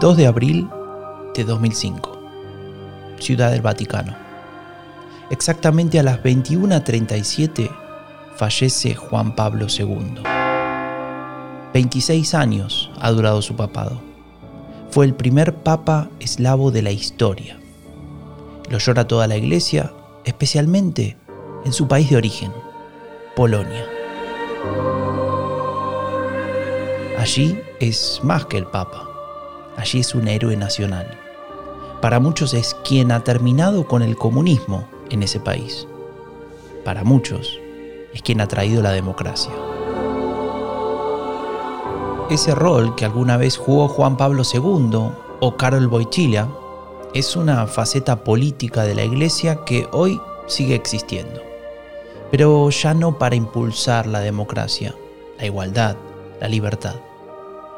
2 de abril de 2005, Ciudad del Vaticano. Exactamente a las 21.37 fallece Juan Pablo II. 26 años ha durado su papado. Fue el primer papa eslavo de la historia. Lo llora toda la iglesia, especialmente en su país de origen, Polonia. Allí es más que el papa. Allí es un héroe nacional. Para muchos es quien ha terminado con el comunismo en ese país. Para muchos es quien ha traído la democracia. Ese rol que alguna vez jugó Juan Pablo II o Karol Wojtyla es una faceta política de la Iglesia que hoy sigue existiendo, pero ya no para impulsar la democracia, la igualdad, la libertad.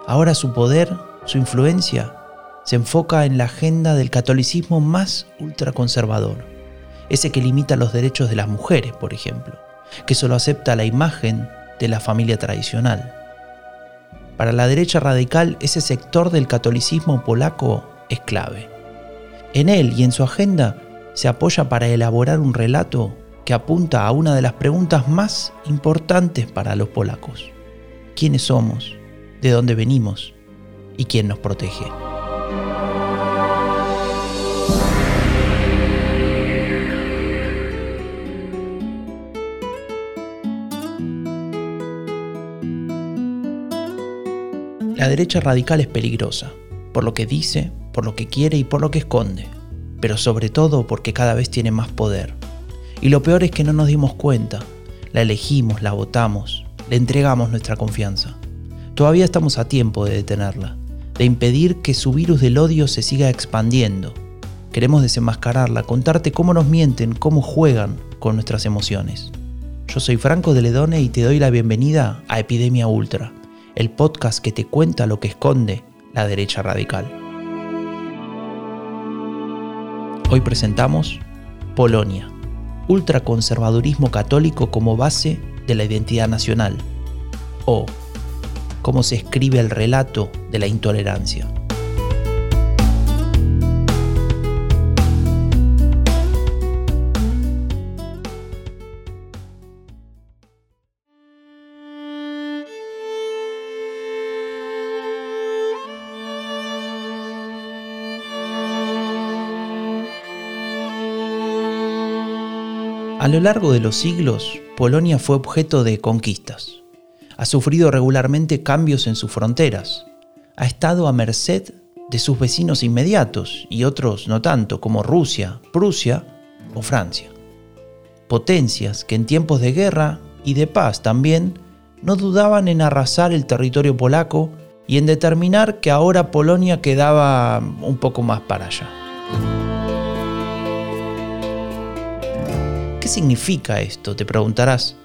Ahora su poder, su influencia, se enfoca en la agenda del catolicismo más ultraconservador, ese que limita los derechos de las mujeres, por ejemplo, que solo acepta la imagen de la familia tradicional. Para la derecha radical, ese sector del catolicismo polaco es clave. En él y en su agenda se apoya para elaborar un relato que apunta a una de las preguntas más importantes para los polacos. ¿Quiénes somos? ¿De dónde venimos? ¿Y quién nos protege? La derecha radical es peligrosa, por lo que dice, por lo que quiere y por lo que esconde, pero sobre todo porque cada vez tiene más poder. Y lo peor es que no nos dimos cuenta, la elegimos, la votamos, le entregamos nuestra confianza. Todavía estamos a tiempo de detenerla, de impedir que su virus del odio se siga expandiendo. Queremos desenmascararla, contarte cómo nos mienten, cómo juegan con nuestras emociones. Yo soy Franco de Ledone y te doy la bienvenida a Epidemia Ultra el podcast que te cuenta lo que esconde la derecha radical. Hoy presentamos Polonia, ultraconservadurismo católico como base de la identidad nacional, o cómo se escribe el relato de la intolerancia. A lo largo de los siglos, Polonia fue objeto de conquistas. Ha sufrido regularmente cambios en sus fronteras. Ha estado a merced de sus vecinos inmediatos y otros no tanto, como Rusia, Prusia o Francia. Potencias que en tiempos de guerra y de paz también no dudaban en arrasar el territorio polaco y en determinar que ahora Polonia quedaba un poco más para allá. ¿Qué significa esto? Te preguntarás.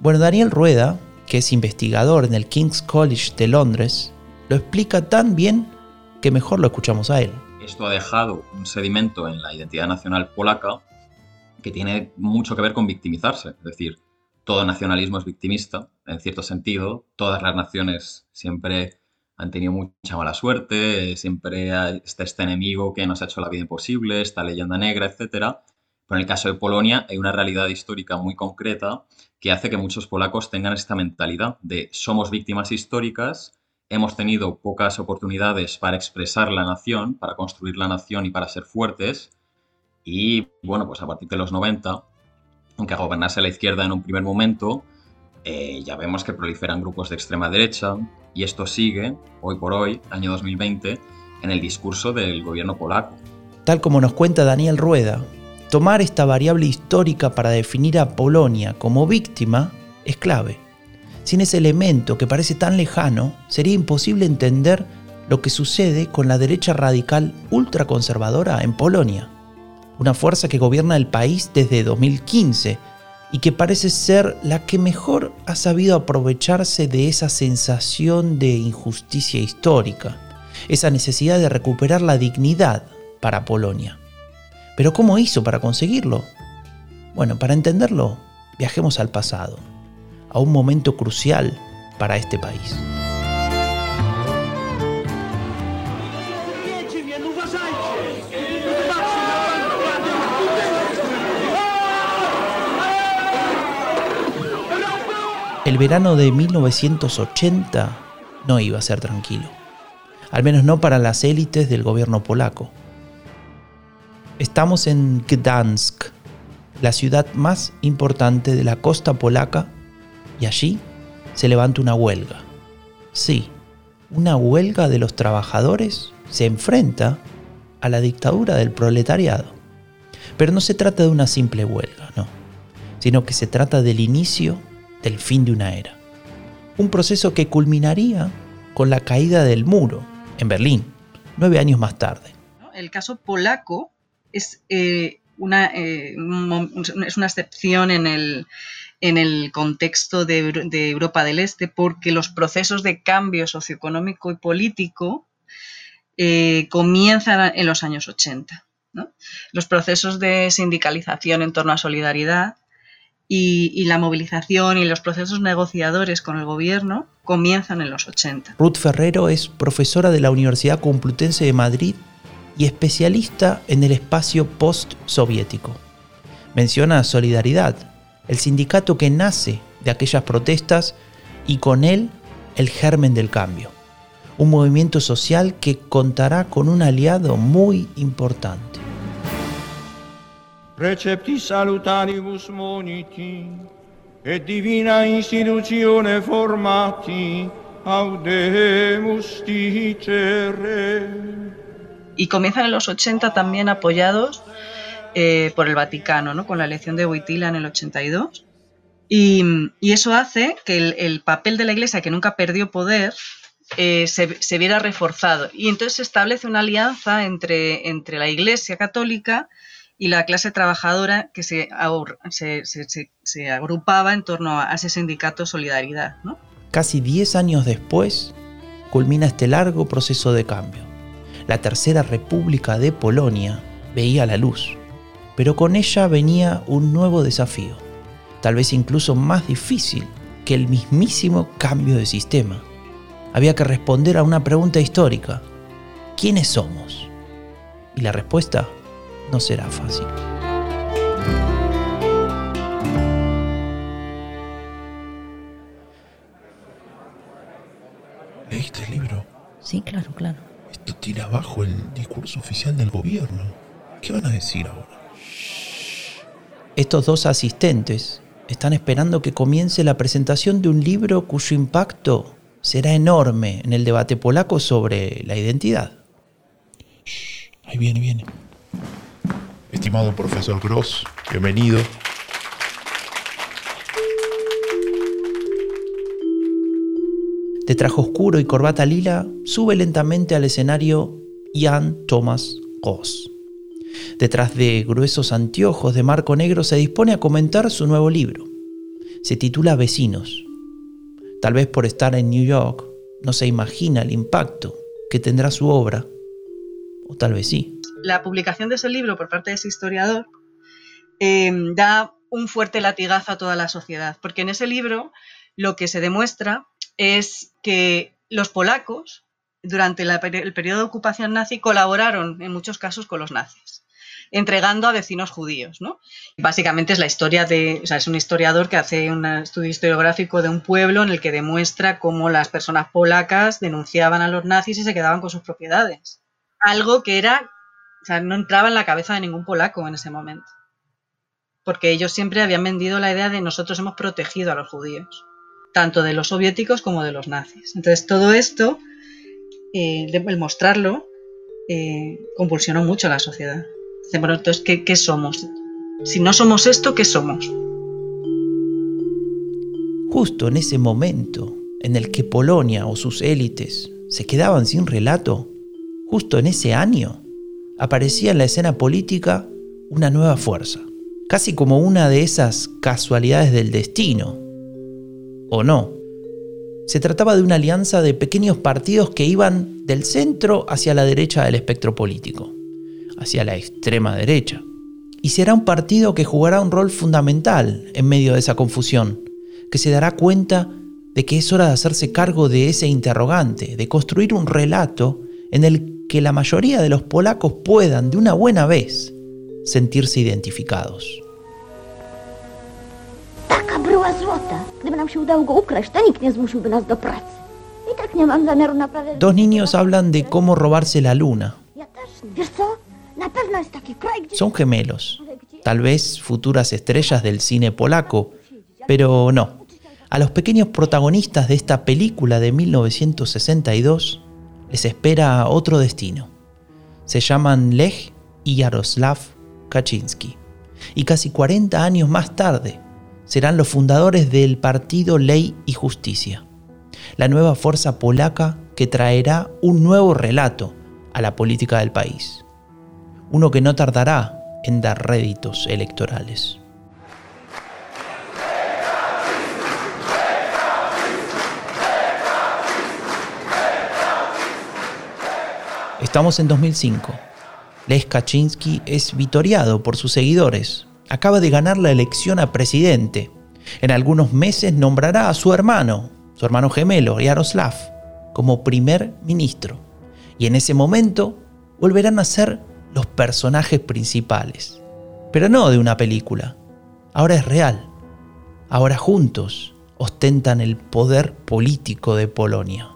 Bueno, Daniel Rueda, que es investigador en el King's College de Londres, lo explica tan bien que mejor lo escuchamos a él. Esto ha dejado un sedimento en la identidad nacional polaca que tiene mucho que ver con victimizarse. Es decir, todo nacionalismo es victimista, en cierto sentido. Todas las naciones siempre han tenido mucha mala suerte, siempre está este enemigo que nos ha hecho la vida imposible, esta leyenda negra, etcétera. Pero en el caso de Polonia hay una realidad histórica muy concreta que hace que muchos polacos tengan esta mentalidad de somos víctimas históricas, hemos tenido pocas oportunidades para expresar la nación, para construir la nación y para ser fuertes. Y bueno, pues a partir de los 90, aunque gobernase la izquierda en un primer momento, eh, ya vemos que proliferan grupos de extrema derecha y esto sigue, hoy por hoy, año 2020, en el discurso del gobierno polaco. Tal como nos cuenta Daniel Rueda, Tomar esta variable histórica para definir a Polonia como víctima es clave. Sin ese elemento que parece tan lejano, sería imposible entender lo que sucede con la derecha radical ultraconservadora en Polonia, una fuerza que gobierna el país desde 2015 y que parece ser la que mejor ha sabido aprovecharse de esa sensación de injusticia histórica, esa necesidad de recuperar la dignidad para Polonia. Pero ¿cómo hizo para conseguirlo? Bueno, para entenderlo, viajemos al pasado, a un momento crucial para este país. El verano de 1980 no iba a ser tranquilo, al menos no para las élites del gobierno polaco Estamos en Gdansk, la ciudad más importante de la costa polaca, y allí se levanta una huelga. Sí, una huelga de los trabajadores se enfrenta a la dictadura del proletariado. Pero no se trata de una simple huelga, no, sino que se trata del inicio del fin de una era. Un proceso que culminaría con la caída del muro en Berlín, nueve años más tarde. El caso polaco es, eh, una, eh, es una excepción en el, en el contexto de, Europa del Este porque los procesos de cambio socioeconómico y político eh, comienzan en los años 80. Los procesos de sindicalización en torno a solidaridad y, la movilización y los procesos negociadores con el gobierno comienzan en los 80. Ruth Ferrero es profesora de la Universidad Complutense de Madrid y especialista en el espacio post-soviético. Menciona Solidaridad, el sindicato que nace de aquellas protestas y con él el germen del cambio un movimiento social que contará con un aliado muy importante. Salutaribus moniti, divina formati. Y comienzan en los 80 también apoyados eh, por el Vaticano, ¿no? con la elección de Wojtyla en el 82. Y, y eso hace que el, el, papel de la Iglesia, que nunca perdió poder, eh, se, viera reforzado. Y entonces se establece una alianza entre, entre la Iglesia católica y la clase trabajadora que se, se, agrupaba en torno a ese sindicato Solidaridad. Casi 10 años después culmina este largo proceso de cambio. La Tercera República de Polonia veía la luz, pero con ella venía un nuevo desafío, tal vez incluso más difícil que el mismísimo cambio de sistema había que responder a una pregunta histórica. ¿Quiénes somos? Y la respuesta no será fácil. ¿Leíste el libro? Sí, claro, claro. Esto tira abajo el discurso oficial del gobierno. ¿Qué van a decir ahora? Estos dos asistentes están esperando que comience la presentación de un libro cuyo impacto será enorme en el debate polaco sobre la identidad. ahí viene, viene. Estimado profesor Gross, bienvenido. De traje oscuro y corbata lila, sube lentamente al escenario Jan Thomas Gross. Detrás de gruesos anteojos de marco negro se dispone a comentar su nuevo libro. Se titula Vecinos Tal vez por estar en New York no se imagina el impacto que tendrá su obra, o tal vez sí. La publicación de ese libro por parte de ese historiador em, da un fuerte latigazo a toda la sociedad, porque en ese libro lo que se demuestra es que los polacos, durante el periodo de ocupación nazi, colaboraron en muchos casos con los nazis entregando a vecinos judíos. ¿no? Básicamente es la historia de, o sea, es un historiador que hace un estudio historiográfico de un pueblo en el que demuestra cómo las personas polacas denunciaban a los nazis y se quedaban con sus propiedades. Algo que era, o sea, no entraba en la cabeza de ningún polaco en ese momento. Porque ellos siempre habían vendido la idea de nosotros hemos protegido a los judíos, tanto de los soviéticos como de los nazis. Entonces todo esto, eh, el mostrarlo, eh, compulsionó mucho a la sociedad. Entonces, ¿qué, somos? Si no somos esto, ¿qué somos? Justo en ese momento en el que Polonia o sus élites se quedaban sin relato, justo en ese año, aparecía en la escena política una nueva fuerza, casi como una de esas casualidades del destino. ¿O no? Se trataba de una alianza de pequeños partidos que iban del centro hacia la derecha del espectro político hacia la extrema derecha. Y será un partido que jugará un rol fundamental en medio de esa confusión, que se dará cuenta de que es hora de hacerse cargo de ese interrogante, de construir un relato en el que la mayoría de los polacos puedan de una buena vez sentirse identificados. Taka bryła złota. Gdyby nam się udało go ukraść, to nikt nie zmusiłby nas do pracy. I tak nie mam zamiaru naprawiać... Dos niños hablan de cómo robarse la luna. Son gemelos, tal vez futuras estrellas del cine polaco, pero no. A los pequeños protagonistas de esta película de 1962 les espera otro destino. Se llaman Lech y Yaroslav Kaczynski. Y casi 40 años más tarde serán los fundadores del partido Ley y Justicia, la nueva fuerza polaca que traerá un nuevo relato a la política del país. Uno que no tardará en dar réditos electorales. Estamos en 2005. Les Kaczynski es vitoriado por sus seguidores. Acaba de ganar la elección a presidente. En algunos meses nombrará a su hermano, su hermano gemelo, Yaroslav, como primer ministro. Y en ese momento volverán a ser los personajes principales. Pero no de una película. Ahora es real. Ahora juntos ostentan el poder político de Polonia.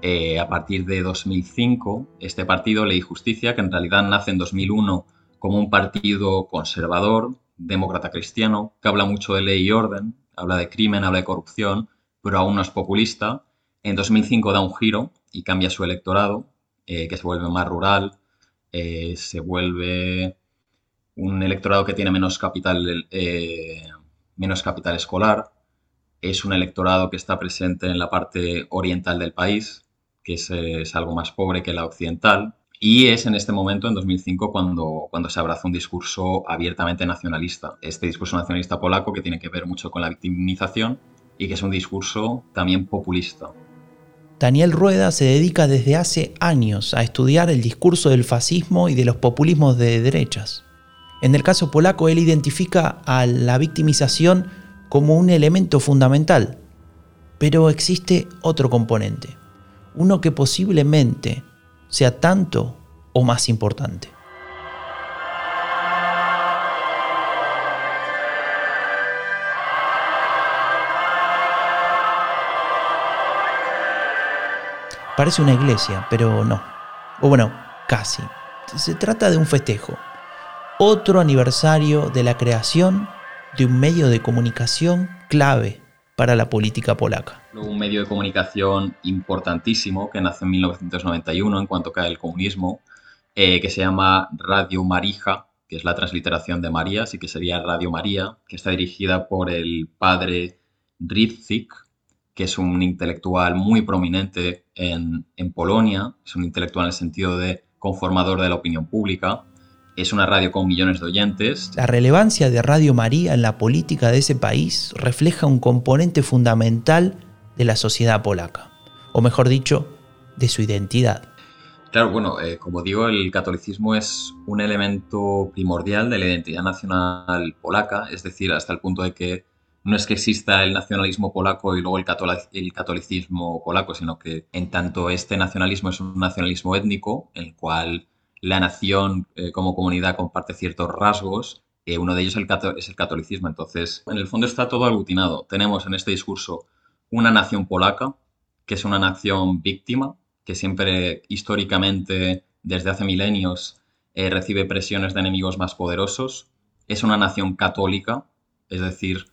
Eh, a partir de 2005, este partido, Ley y Justicia, que en realidad nace en 2001 como un partido conservador, demócrata cristiano, que habla mucho de ley y orden, habla de crimen, habla de corrupción, pero aún no es populista, en 2005 da un giro y cambia su electorado, eh, que se vuelve más rural, eh, se vuelve un electorado que tiene menos capital, menos capital escolar, es un electorado que está presente en la parte oriental del país, que es, algo más pobre que la occidental. Y es en este momento, en 2005, cuando, cuando se abraza un discurso abiertamente nacionalista. Este discurso nacionalista polaco que tiene que ver mucho con la victimización y que es un discurso también populista. Daniel Rueda se dedica desde hace años a estudiar el discurso del fascismo y de los populismos de derechas. En el caso polaco, él identifica a la victimización como un elemento fundamental, pero existe otro componente, uno que posiblemente sea tanto o más importante. Parece una iglesia, pero no. O bueno, casi. Se trata de un festejo. Otro aniversario de la creación de un medio de comunicación clave para la política polaca. Un medio de comunicación importantísimo que nace en 1991 en cuanto cae el comunismo, eh, que se llama Radio Marija, que es la transliteración de María, así que sería Radio María, que está dirigida por el padre Ritzik, que es un intelectual muy prominente en, en Polonia, es un intelectual en el sentido de conformador de la opinión pública, es una radio con millones de oyentes. La relevancia de Radio María en la política de ese país refleja un componente fundamental de la sociedad polaca, o mejor dicho, de su identidad. Claro, bueno, eh, como digo, el catolicismo es un elemento primordial de la identidad nacional polaca, es decir, hasta el punto de que no es que exista el nacionalismo polaco y luego el, el catolicismo polaco, sino que en tanto este nacionalismo es un nacionalismo étnico, en el cual la nación eh, como comunidad comparte ciertos rasgos, eh, uno de ellos es el catolicismo. Entonces, en el fondo está todo aglutinado. Tenemos en este discurso una nación polaca, que es una nación víctima, que siempre históricamente, desde hace milenios, eh, recibe presiones de enemigos más poderosos. Es una nación católica, es decir,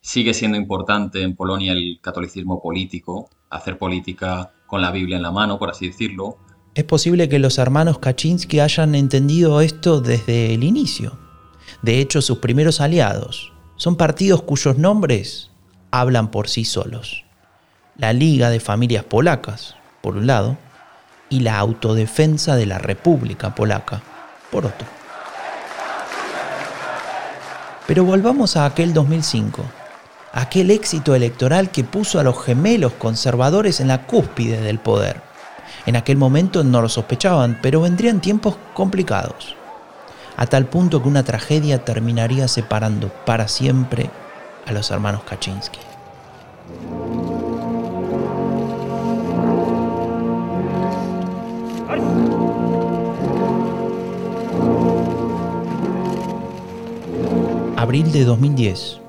sigue siendo importante en Polonia el catolicismo político, hacer política con la Biblia en la mano, por así decirlo, es posible que los hermanos Kaczynski hayan entendido esto desde el inicio. De hecho, sus primeros aliados son partidos cuyos nombres hablan por sí solos. La Liga de Familias Polacas, por un lado, y la Autodefensa de la República Polaca, por otro. Pero volvamos a aquel 2005, aquel éxito electoral que puso a los gemelos conservadores en la cúspide del poder. En aquel momento no lo sospechaban, pero vendrían tiempos complicados, a tal punto que una tragedia terminaría separando para siempre a los hermanos Kaczynski. Abril de 2010.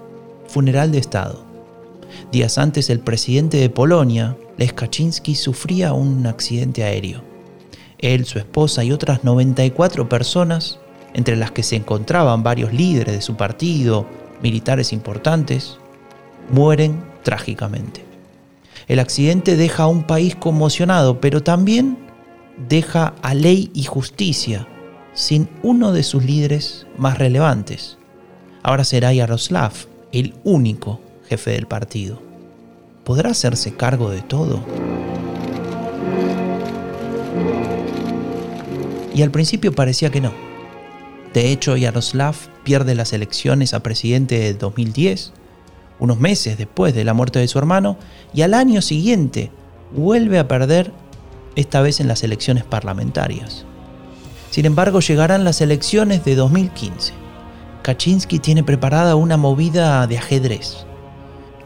Funeral de Estado. Días antes, el presidente de Polonia, Lech Kaczynski, sufría un accidente aéreo. Él, su esposa y otras 94 personas, entre las que se encontraban varios líderes de su partido, militares importantes, mueren trágicamente. El accidente deja a un país conmocionado, pero también deja a ley y justicia sin uno de sus líderes más relevantes. Ahora será Yaroslav el único jefe del partido. ¿Podrá hacerse cargo de todo? Y al principio parecía que no. De hecho, Yaroslav pierde las elecciones a presidente de 2010, unos meses después de la muerte de su hermano, y al año siguiente vuelve a perder, esta vez en las elecciones parlamentarias. Sin embargo, llegarán las elecciones de 2015. Kaczynski tiene preparada una movida de ajedrez.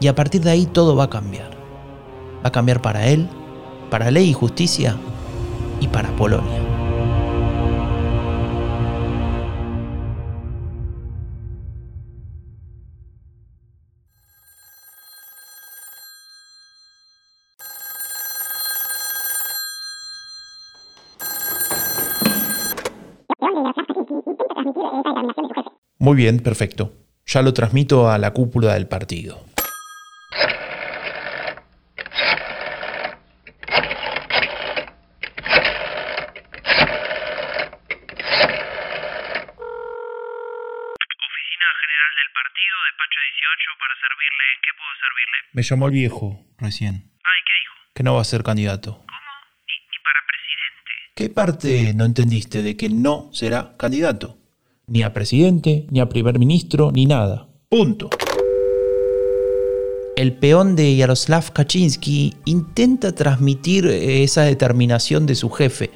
Y a partir de ahí todo va a cambiar. Va a cambiar para él, para ley y justicia y para Polonia. Muy bien, perfecto. Ya lo transmito a la cúpula del partido. Oficina General del Partido, despacho 18, para servirle. ¿En qué puedo servirle? Me llamó el viejo recién, Ay, ¿qué dijo? que no va a ser candidato. ¿Cómo? ¿Ni, ni para presidente? ¿Qué parte no entendiste de que no será candidato? Ni a presidente, ni a primer ministro, ni nada. Punto. El peón de Yaroslav Kaczynski intenta transmitir esa determinación de su jefe.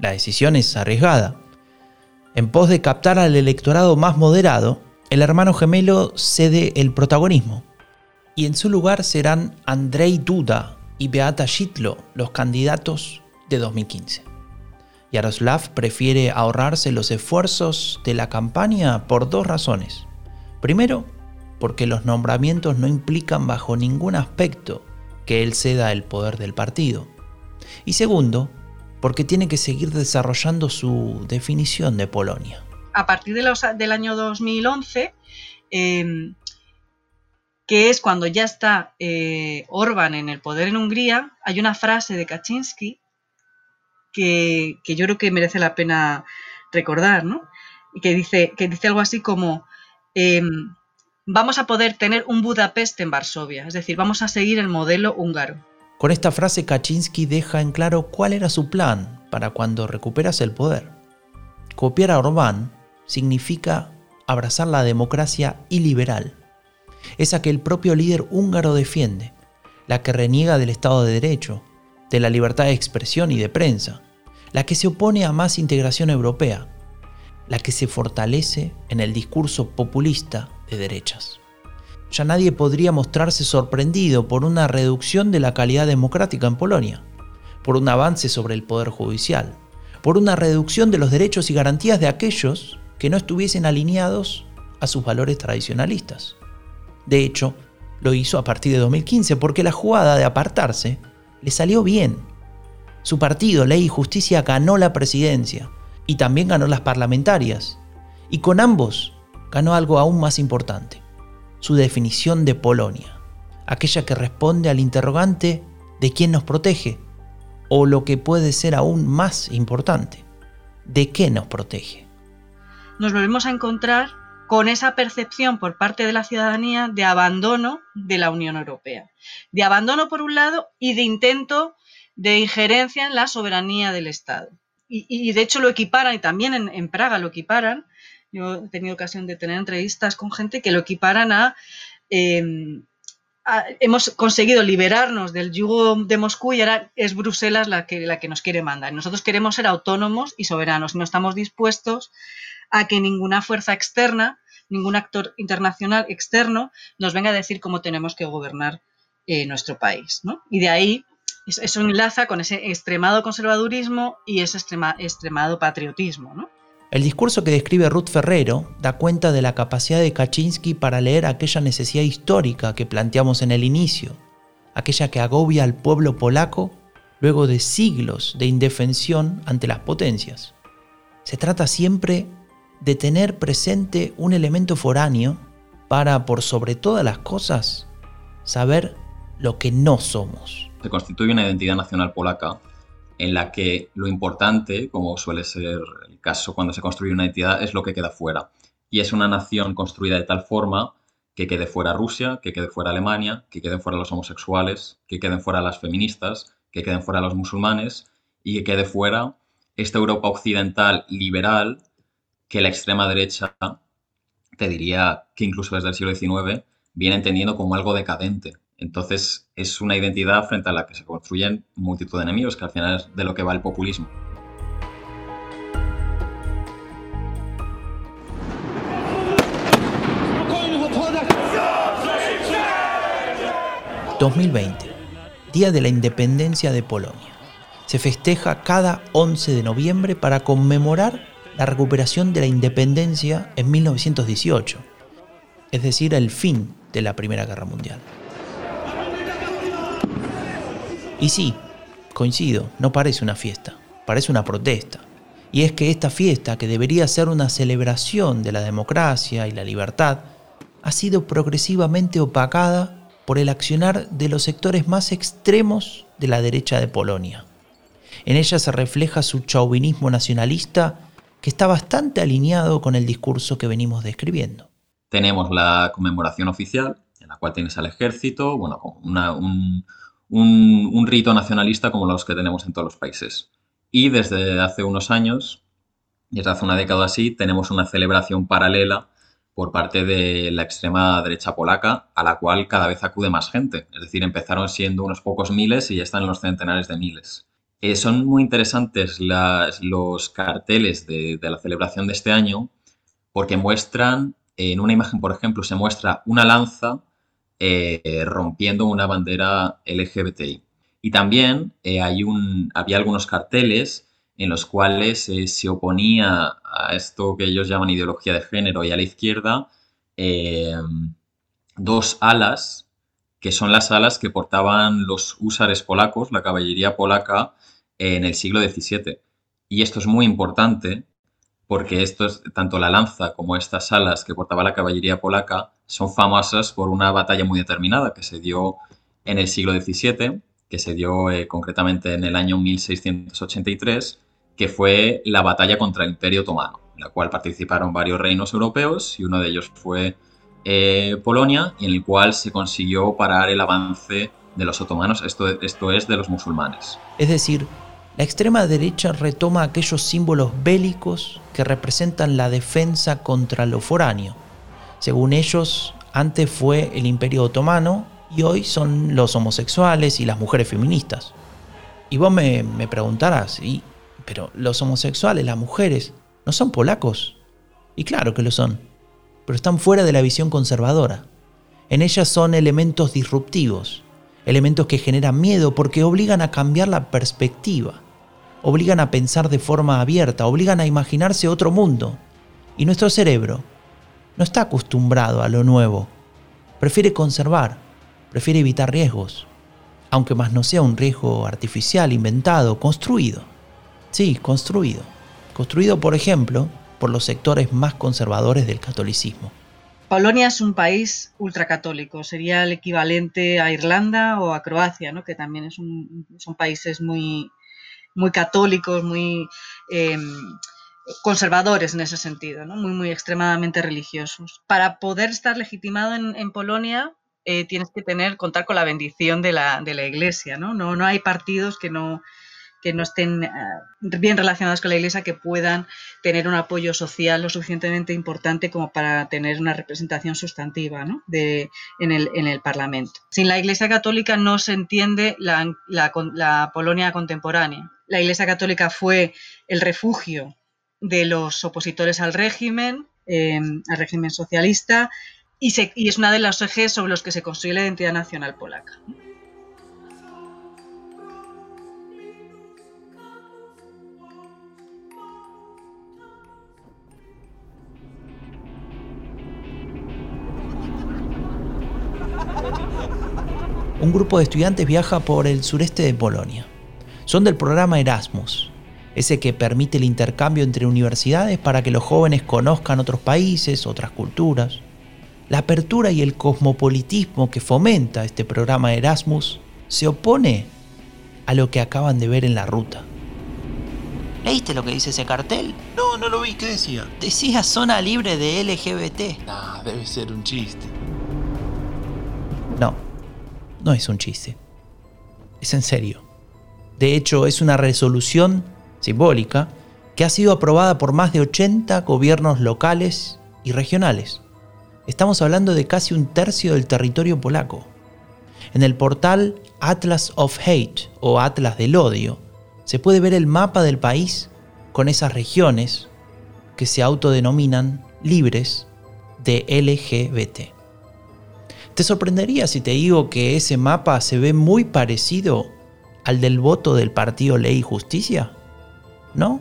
La decisión es arriesgada. En pos de captar al electorado más moderado, el hermano gemelo cede el protagonismo. Y en su lugar serán Andrei Duda y Beata Shitlo los candidatos de 2015. Yaroslav prefiere ahorrarse los esfuerzos de la campaña por dos razones. Primero, porque los nombramientos no implican bajo ningún aspecto que él ceda el poder del partido. Y segundo, porque tiene que seguir desarrollando su definición de Polonia. a partir del año 2011, eh, que es cuando ya está eh, Orbán en el poder en Hungría, hay una frase de Kaczynski que, yo creo que merece la pena recordar, ¿no? Y que dice, que dice algo así como, em, vamos a poder tener un Budapest en Varsovia, es decir, vamos a seguir el modelo húngaro. Con esta frase Kaczynski deja en claro cuál era su plan para cuando recuperase el poder. Copiar a Orbán significa abrazar la democracia iliberal, esa que el propio líder húngaro defiende, la que reniega del Estado de Derecho, de la libertad de expresión y de prensa, la que se opone a más integración europea, la que se fortalece en el discurso populista de derechas ya nadie podría mostrarse sorprendido por una reducción de la calidad democrática en Polonia, por un avance sobre el poder judicial, por una reducción de los derechos y garantías de aquellos que no estuviesen alineados a sus valores tradicionalistas. De hecho, lo hizo a partir de 2015 porque la jugada de apartarse le salió bien. Su partido, Ley y Justicia, ganó la presidencia y también ganó las parlamentarias. Y con ambos ganó algo aún más importante su definición de Polonia, aquella que responde al interrogante de quién nos protege, o lo que puede ser aún más importante, de qué nos protege. nos volvemos a encontrar con esa percepción por parte de la ciudadanía de abandono de la Unión Europea. De abandono por un lado y de intento de injerencia en la soberanía del Estado. Y, de hecho lo equiparan, y también en, Praga lo equiparan, yo he tenido ocasión de tener entrevistas con gente que lo equiparan a... eh, a- hemos conseguido liberarnos del yugo de Moscú y ahora es Bruselas la que, la que nos quiere mandar. Nosotros queremos ser autónomos y soberanos no estamos dispuestos a que ninguna fuerza externa, ningún actor internacional externo nos venga a decir cómo tenemos que gobernar eh, nuestro país. ¿no? Y de ahí es- eso enlaza con ese extremado conservadurismo y ese extrema- extremado patriotismo. El discurso que describe Ruth Ferrero da cuenta de la capacidad de Kaczynski para leer aquella necesidad histórica que planteamos en el inicio, aquella que agobia al pueblo polaco luego de siglos de indefensión ante las potencias. Se trata siempre de tener presente un elemento foráneo para, por sobre todas las cosas, saber lo que no somos. Se constituye una identidad nacional polaca en la que lo importante, como suele ser el caso cuando se construye una identidad, es lo que queda fuera. Y es una nación construida de tal forma que quede fuera Rusia, que quede fuera Alemania, que queden fuera los homosexuales, que queden fuera las feministas, que queden fuera los musulmanes y que quede fuera esta Europa occidental liberal que la extrema derecha, te diría que incluso desde el siglo XIX, viene entendiendo como algo decadente. Entonces es una identidad frente a la que se construyen multitud de enemigos, que al final es de lo que va el populismo. ...2020... Día de la Independencia de Polonia. Se festeja cada 11 de noviembre para conmemorar la recuperación de la independencia en 1918, es decir, el fin de la Primera Guerra Mundial. Y sí, coincido, no parece una fiesta, parece una protesta. Y es que esta fiesta, que debería ser una celebración de la democracia y la libertad, ha sido progresivamente opacada por el accionar de los sectores más extremos de la derecha de Polonia. En ella se refleja su chauvinismo nacionalista que está bastante alineado con el discurso que venimos describiendo. Tenemos la conmemoración oficial, en la cual tienes al ejército, bueno, un, un, rito nacionalista como los que tenemos en todos los países. Y desde hace unos años, desde hace una década así, tenemos una celebración paralela por parte de la extrema derecha polaca, a la cual cada vez acude más gente. Es decir, empezaron siendo unos pocos miles y ya están en los centenares de miles. Eh, son muy interesantes los carteles de, la celebración de este año porque muestran, en una imagen, por ejemplo, se muestra una lanza eh, rompiendo una bandera LGBTI. Y también eh, hay un, había algunos carteles en los cuales se oponía a esto que ellos llaman ideología de género y a la izquierda dos alas que son las alas que portaban los húsares polacos, la caballería polaca, en el siglo XVII. Y esto es muy importante porque esto es, tanto la lanza como estas alas que portaba la caballería polaca son famosas por una batalla muy determinada que se dio en el siglo XVII, que se dio eh, concretamente en el año 1683, que fue la batalla contra el Imperio Otomano, en la cual participaron varios reinos europeos y uno de ellos fue eh, Polonia, en el cual se consiguió parar el avance de los otomanos, esto, esto es de los musulmanes. Es decir, la extrema derecha retoma aquellos símbolos bélicos que representan la defensa contra lo foráneo. Según ellos, antes fue el imperio otomano y hoy son los homosexuales y las mujeres feministas. Y vos me, preguntarás, ¿y, pero los homosexuales, las mujeres, ¿no son polacos? Y claro que lo son, pero están fuera de la visión conservadora. En ellas son elementos disruptivos, elementos que generan miedo porque obligan a cambiar la perspectiva obligan a pensar de forma abierta, obligan a imaginarse otro mundo. Y nuestro cerebro no está acostumbrado a lo nuevo. Prefiere conservar, prefiere evitar riesgos, aunque más no sea un riesgo artificial, inventado, construido. Sí, construido. Construido, por ejemplo, por los sectores más conservadores del catolicismo. Polonia es un país ultracatólico, sería el equivalente a Irlanda o a Croacia, ¿no? que también son países muy, muy católicos, muy em, conservadores en ese sentido, ¿no? muy, muy extremadamente religiosos. Para poder estar legitimado en, Polonia, eh, tienes que tener, contar con la bendición de la, de la iglesia. ¿no? No, no hay partidos que no, que no estén eh, bien relacionados con la Iglesia, que puedan tener un apoyo social lo suficientemente importante como para tener una representación sustantiva de, en, el, en, el, Parlamento. Sin la Iglesia Católica no se entiende la, la, Polonia contemporánea la Iglesia Católica fue el refugio de los opositores al régimen, em, al régimen socialista, y, es una de los ejes sobre los que se construye la identidad nacional polaca. Un grupo de estudiantes viaja por el sureste de Polonia son del programa Erasmus, ese que permite el intercambio entre universidades para que los jóvenes conozcan otros países, otras culturas. La apertura y el cosmopolitismo que fomenta este programa Erasmus se opone a lo que acaban de ver en la ruta. ¿Leíste lo que dice ese cartel? No, no lo vi, ¿qué decía? Decía zona libre de LGBT. Ah, debe ser un chiste. No, no es un chiste. Es en serio. De hecho, es una resolución simbólica que ha sido aprobada por más de 80 gobiernos locales y regionales. Estamos hablando de casi un tercio del territorio polaco. En el portal Atlas of Hate o Atlas del Odio se puede ver el mapa del país con esas regiones que se autodenominan libres de LGBT. Te sorprendería si te digo que ese mapa se ve muy parecido al del voto del partido Ley y Justicia. ¿No?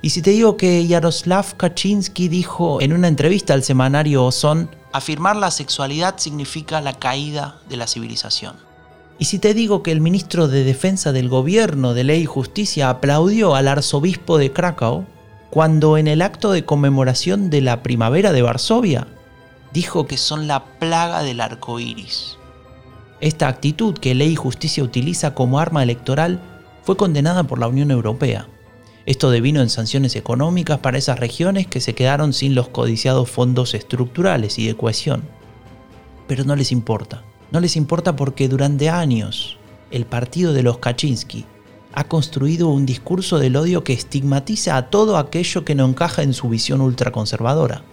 Y si te digo que Yaroslav Kaczynski dijo en una entrevista al semanario Ozon, afirmar la sexualidad significa la caída de la civilización. Y si te digo que el ministro de Defensa del Gobierno de Ley y Justicia aplaudió al arzobispo de Krakow cuando en el acto de conmemoración de la primavera de Varsovia dijo que son la plaga del arco iris. Esta actitud que Ley y Justicia utiliza como arma electoral fue condenada por la Unión Europea. Esto devino en sanciones económicas para esas regiones que se quedaron sin los codiciados fondos estructurales y de cohesión. Pero no les importa. No les importa porque durante años el partido de los Kaczynski ha construido un discurso del odio que estigmatiza a todo aquello que no encaja en su visión ultraconservadora.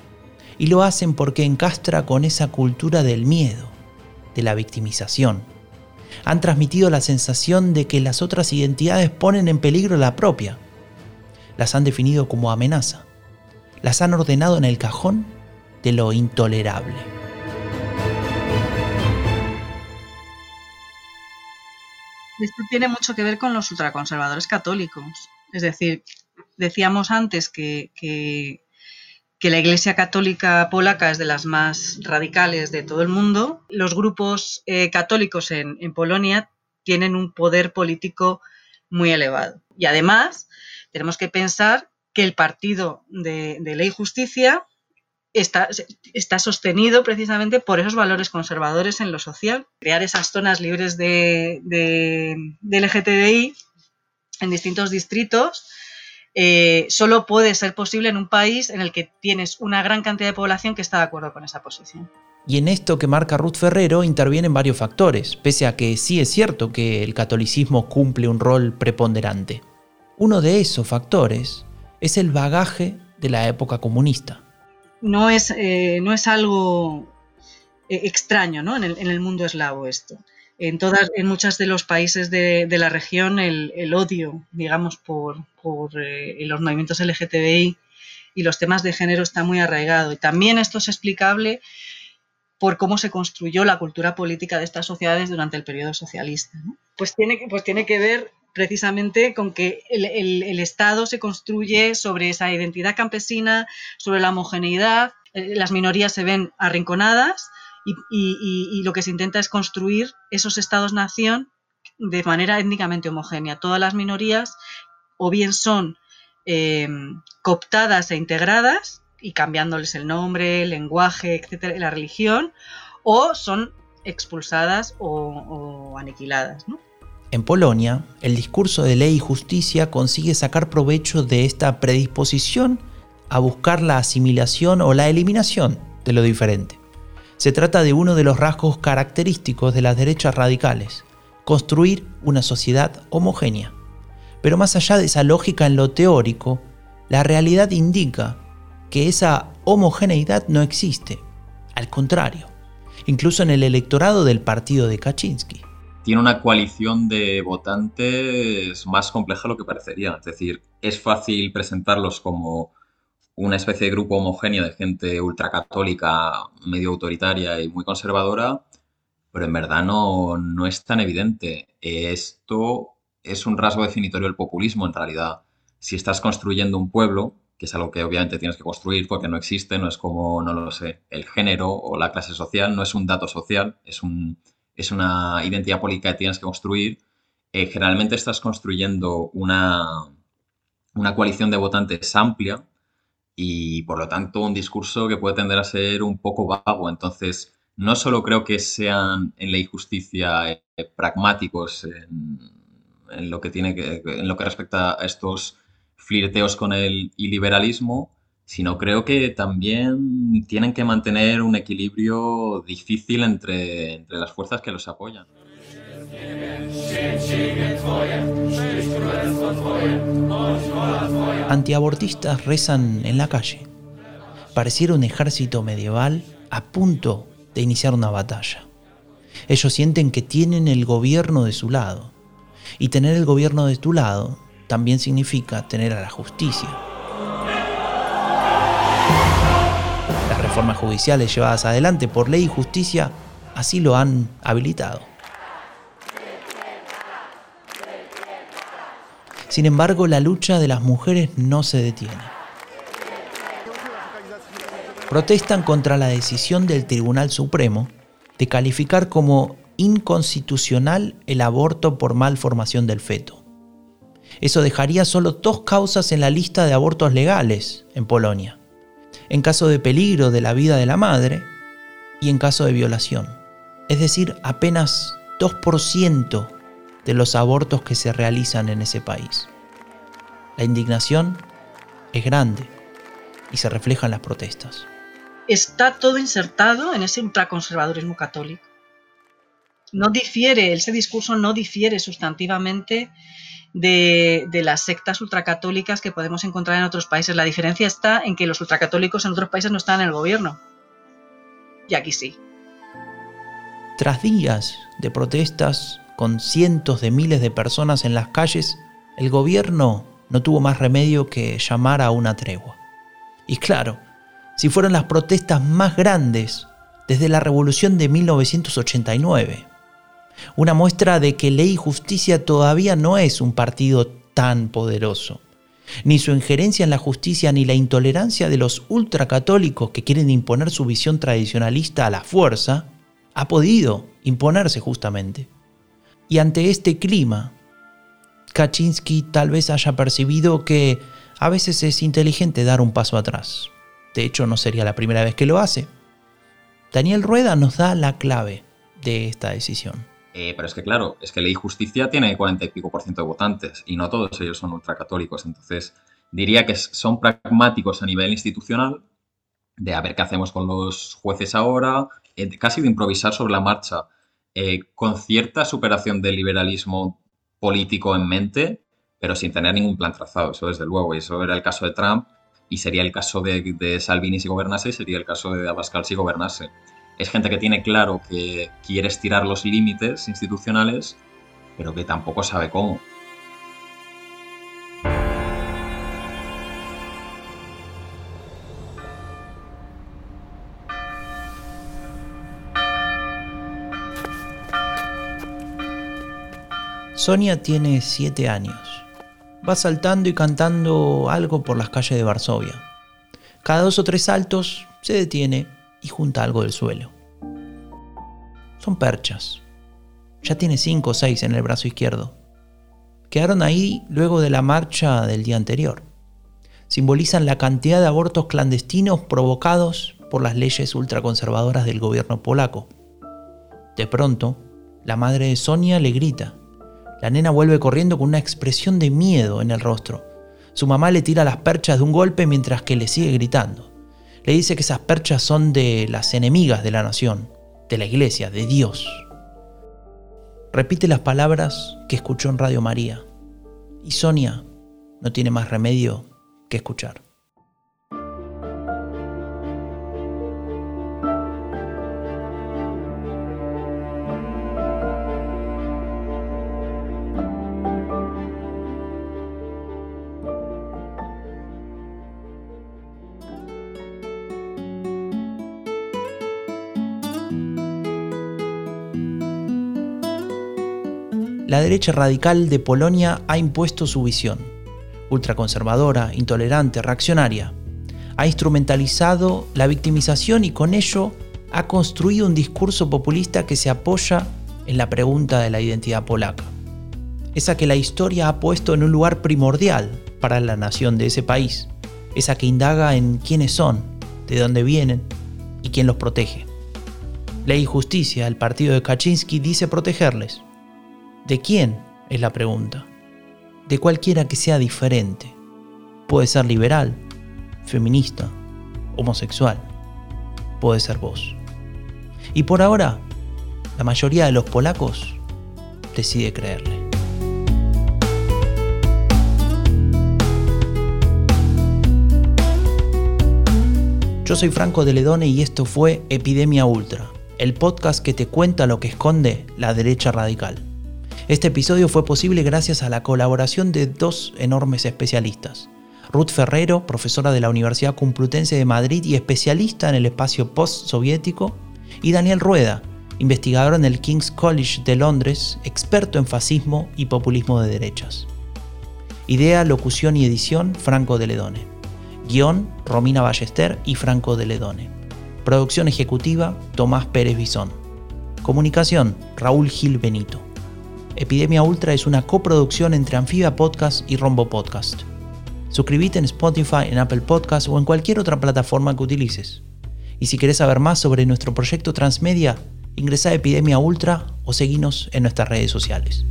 Y lo hacen porque encastra con esa cultura del miedo, de la victimización. Han transmitido la sensación de que las otras identidades ponen en peligro la propia. Las han definido como amenaza. Las han ordenado en el cajón de lo intolerable. Esto tiene mucho que ver con los ultraconservadores católicos. Es decir, decíamos antes que, que, que, la Iglesia Católica polaca es de las más radicales de todo el mundo. Los grupos eh, católicos en, Polonia tienen un poder político muy elevado. Y además, tenemos que pensar que el partido de, Ley y Justicia Está, está, sostenido precisamente por esos valores conservadores en lo social. Crear esas zonas libres de, de, de LGTBI en distintos distritos eh, solo puede ser posible en un país en el que tienes una gran cantidad de población que está de acuerdo con esa posición. Y en esto que marca Ruth Ferrero intervienen varios factores, pese a que sí es cierto que el catolicismo cumple un rol preponderante. Uno de esos factores es el bagaje de la época comunista no es, eh, no es algo eh, extraño ¿no? en, el, en, el, mundo eslavo esto. En, todas, en muchos de los países de, de la región el, el, odio, digamos, por, por eh, los movimientos LGTBI y los temas de género está muy arraigado. Y también esto es explicable por cómo se construyó la cultura política de estas sociedades durante el periodo socialista. ¿no? Pues, tiene, pues tiene que ver precisamente con que el, el, el, Estado se construye sobre esa identidad campesina, sobre la homogeneidad, eh, las minorías se ven arrinconadas y, lo que se intenta es construir esos estados-nación de manera étnicamente homogénea. Todas las minorías o bien son eh, cooptadas e integradas y cambiándoles el nombre, el lenguaje, etcétera, la religión, o son expulsadas o, aniquiladas. En Polonia, el discurso de ley y justicia consigue sacar provecho de esta predisposición a buscar la asimilación o la eliminación de lo diferente. Se trata de uno de los rasgos característicos de las derechas radicales, construir una sociedad homogénea. Pero más allá de esa lógica en lo teórico, la realidad indica que esa homogeneidad no existe. Al contrario, incluso en el electorado del partido de Kaczynski tiene una coalición de votantes más compleja de lo que parecería. Es decir, es fácil presentarlos como una especie de grupo homogéneo de gente ultracatólica, medio autoritaria y muy conservadora, pero en verdad no, no es tan evidente. Esto es un rasgo definitorio del populismo en realidad. Si estás construyendo un pueblo, que es algo que obviamente tienes que construir porque no existe, no es como, no lo sé, el género o la clase social, no es un dato social, es un, es una identidad política que tienes que construir, eh, generalmente estás construyendo una, una coalición de votantes amplia y por lo tanto un discurso que puede tender a ser un poco vago. Entonces, no solo creo que sean en ley y justicia eh, pragmáticos en, lo que tiene que, en lo que respecta a estos flirteos con el iliberalismo, sino creo que también tienen que mantener un equilibrio difícil entre, entre las fuerzas que los apoyan. Antiabortistas rezan en la calle. Pareciera un ejército medieval a punto de iniciar una batalla. Ellos sienten que tienen el gobierno de su lado. Y tener el gobierno de tu lado también significa tener a la justicia. Las reformas judiciales llevadas adelante por ley y justicia así lo han habilitado. Sin embargo, la lucha de las mujeres no se detiene. Protestan contra la decisión del Tribunal Supremo de calificar como inconstitucional el aborto por malformación del feto. Eso dejaría solo dos causas en la lista de abortos legales en Polonia. En caso de peligro de la vida de la madre y en caso de violación. Es decir, apenas 2% de los abortos que se realizan en ese país. La indignación es grande y se refleja en las protestas. Está todo insertado en ese ultraconservadurismo católico. No difiere, ese discurso no difiere sustantivamente de, de, las sectas ultracatólicas que podemos encontrar en otros países. La diferencia está en que los ultracatólicos en otros países no están en el gobierno. Y aquí sí. Tras días de protestas, con cientos de miles de personas en las calles, el gobierno no tuvo más remedio que llamar a una tregua. Y claro, si fueron las protestas más grandes desde la revolución de 1989. Una muestra de que ley y justicia todavía no es un partido tan poderoso. Ni su injerencia en la justicia ni la intolerancia de los ultracatólicos que quieren imponer su visión tradicionalista a la fuerza ha podido imponerse justamente. Y ante este clima, Kaczynski tal vez haya percibido que a veces es inteligente dar un paso atrás. De hecho, no sería la primera vez que lo hace. Daniel Rueda nos da la clave de esta decisión. Eh, pero es que claro, es que Ley Justicia tiene 40 y pico por ciento de votantes y no todos ellos son ultracatólicos. Entonces, diría que son pragmáticos a nivel institucional, de a ver qué hacemos con los jueces ahora, eh, casi de improvisar sobre la marcha. Eh, con cierta superación del liberalismo político en mente, pero sin tener ningún plan trazado, eso desde luego. Y eso era el caso de Trump y sería el caso de, Salvini si gobernase y sería el caso de Abascal si gobernase. Es gente que tiene claro que quiere estirar los límites institucionales, pero que tampoco sabe cómo. Sonia tiene siete años. Va saltando y cantando algo por las calles de Varsovia. Cada dos o tres saltos se detiene y junta algo del suelo. Son perchas. Ya tiene cinco o seis en el brazo izquierdo. Quedaron ahí luego de la marcha del día anterior. Simbolizan la cantidad de abortos clandestinos provocados por las leyes ultraconservadoras del gobierno polaco. De pronto, la madre de Sonia le grita la nena vuelve corriendo con una expresión de miedo en el rostro. Su mamá le tira las perchas de un golpe mientras que le sigue gritando. Le dice que esas perchas son de las enemigas de la nación, de la iglesia, de Dios. Repite las palabras que escuchó en Radio María. Y Sonia no tiene más remedio que escuchar. La derecha radical de Polonia ha impuesto su visión, ultraconservadora, intolerante, reaccionaria. Ha instrumentalizado la victimización y con ello ha construido un discurso populista que se apoya en la pregunta de la identidad polaca. Esa que la historia ha puesto en un lugar primordial para la nación de ese país. Esa que indaga en quiénes son, de dónde vienen y quién los protege. Ley y Justicia, el partido de Kaczynski, dice protegerles. ¿De quién? Es la pregunta. De cualquiera que sea diferente. Puede ser liberal, feminista, homosexual. Puede ser vos. Y por ahora, la mayoría de los polacos decide creerle. Yo soy Franco de Ledone y esto fue Epidemia Ultra, el podcast que te cuenta lo que esconde la derecha radical. Este episodio fue posible gracias a la colaboración de dos enormes especialistas. Ruth Ferrero, profesora de la Universidad Complutense de Madrid y especialista en el espacio post-soviético, y Daniel Rueda, investigador en el King's College de Londres, experto en fascismo y populismo de derechas. Idea, locución y edición, Franco de Ledone. Guión, Romina Ballester y Franco de Ledone. Producción ejecutiva, Tomás Pérez Bisón. Comunicación, Raúl Gil Benito. Epidemia Ultra es una coproducción entre Anfibia Podcast y Rombo Podcast. Suscríbete en Spotify, en Apple Podcast o en cualquier otra plataforma que utilices. Y si querés saber más sobre nuestro proyecto Transmedia, ingresa a Epidemia Ultra o seguinos en nuestras redes sociales.